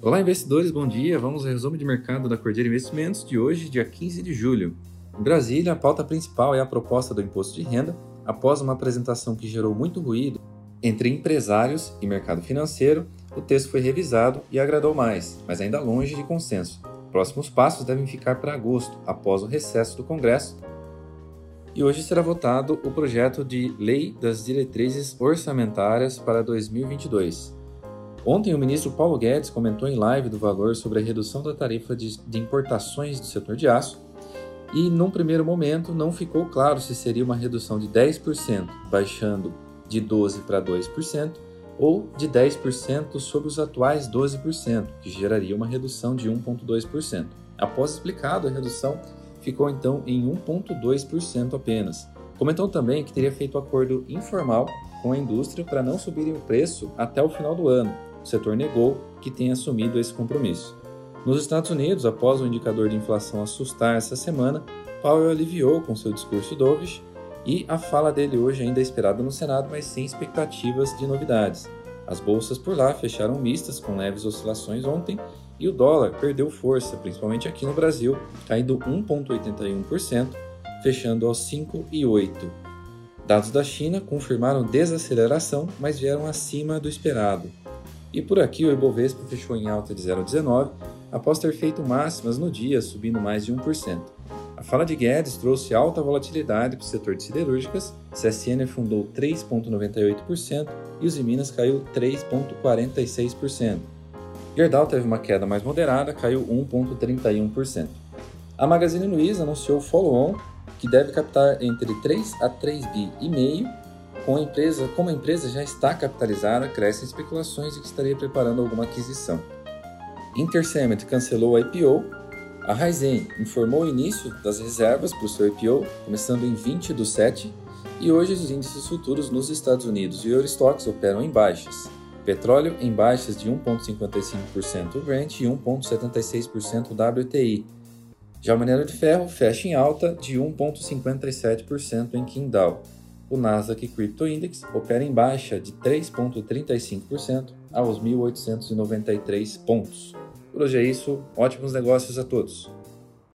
Olá, investidores, bom dia. Vamos ao resumo de mercado da Cordeira Investimentos de hoje, dia 15 de julho. Em Brasília, a pauta principal é a proposta do imposto de renda, após uma apresentação que gerou muito ruído entre empresários e mercado financeiro. O texto foi revisado e agradou mais, mas ainda longe de consenso. Próximos passos devem ficar para agosto, após o recesso do Congresso. E hoje será votado o projeto de Lei das Diretrizes Orçamentárias para 2022. Ontem, o ministro Paulo Guedes comentou em live do valor sobre a redução da tarifa de, de importações do setor de aço e, num primeiro momento, não ficou claro se seria uma redução de 10%, baixando de 12% para 2%, ou de 10% sobre os atuais 12%, que geraria uma redução de 1,2%. Após explicado, a redução ficou então em 1,2% apenas. Comentou também que teria feito acordo informal com a indústria para não subirem o preço até o final do ano. O setor negou que tenha assumido esse compromisso. Nos Estados Unidos, após o indicador de inflação assustar essa semana, Powell aliviou com seu discurso dovish e a fala dele hoje ainda é esperada no Senado, mas sem expectativas de novidades. As bolsas por lá fecharam mistas, com leves oscilações ontem, e o dólar perdeu força, principalmente aqui no Brasil, caindo 1,81%, fechando aos 5,8%. Dados da China confirmaram desaceleração, mas vieram acima do esperado. E por aqui o Ibovespa fechou em alta de 0,19, após ter feito máximas no dia, subindo mais de 1%. A fala de Guedes trouxe alta volatilidade para o setor de siderúrgicas, CSN afundou 3,98% e os Minas caiu 3,46%. Gerdau teve uma queda mais moderada, caiu 1,31%. A Magazine Luiza anunciou follow-on que deve captar entre 3 a 3 bi e meio. Com a empresa, como a empresa já está capitalizada, crescem especulações de que estaria preparando alguma aquisição. Intercemet cancelou a IPO a Raizen informou o início das reservas para o seu IPO, começando em 20 do 7, e hoje os índices futuros nos Estados Unidos e Eurostox operam em baixas. Petróleo em baixas de 1,55% Brent e 1,76% WTI. Já o minério de ferro fecha em alta de 1,57% em Qingdao. O Nasdaq Crypto Index opera em baixa de 3,35% aos 1.893 pontos. Por hoje é isso. Ótimos negócios a todos.